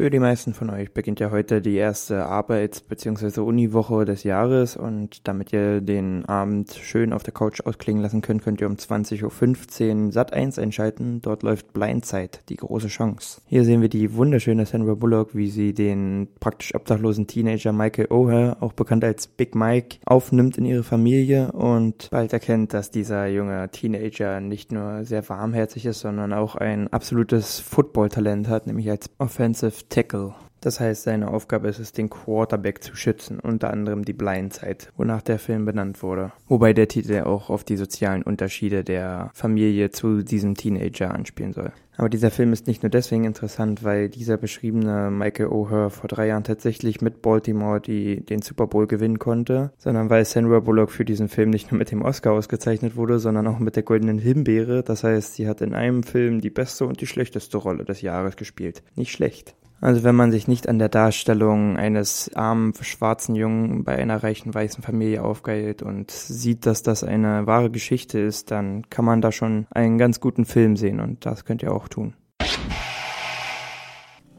Für die meisten von euch beginnt ja heute die erste Arbeits- bzw. Uniwoche des Jahres und damit ihr den Abend schön auf der Couch ausklingen lassen könnt, könnt ihr um 20.15 Uhr Sat 1 einschalten. Dort läuft Blindzeit, die große Chance. Hier sehen wir die wunderschöne Sandra Bullock, wie sie den praktisch obdachlosen Teenager Michael O'Hare, auch bekannt als Big Mike, aufnimmt in ihre Familie und bald erkennt, dass dieser junge Teenager nicht nur sehr warmherzig ist, sondern auch ein absolutes Football-Talent hat, nämlich als Offensive Tackle. Das heißt, seine Aufgabe ist es, den Quarterback zu schützen, unter anderem die Blindside, wonach der Film benannt wurde. Wobei der Titel auch auf die sozialen Unterschiede der Familie zu diesem Teenager anspielen soll. Aber dieser Film ist nicht nur deswegen interessant, weil dieser beschriebene Michael O'Hare vor drei Jahren tatsächlich mit Baltimore die, den Super Bowl gewinnen konnte, sondern weil Sandra Bullock für diesen Film nicht nur mit dem Oscar ausgezeichnet wurde, sondern auch mit der Goldenen Himbeere. Das heißt, sie hat in einem Film die beste und die schlechteste Rolle des Jahres gespielt. Nicht schlecht. Also wenn man sich nicht an der Darstellung eines armen schwarzen Jungen bei einer reichen weißen Familie aufgeilt und sieht, dass das eine wahre Geschichte ist, dann kann man da schon einen ganz guten Film sehen und das könnt ihr auch tun.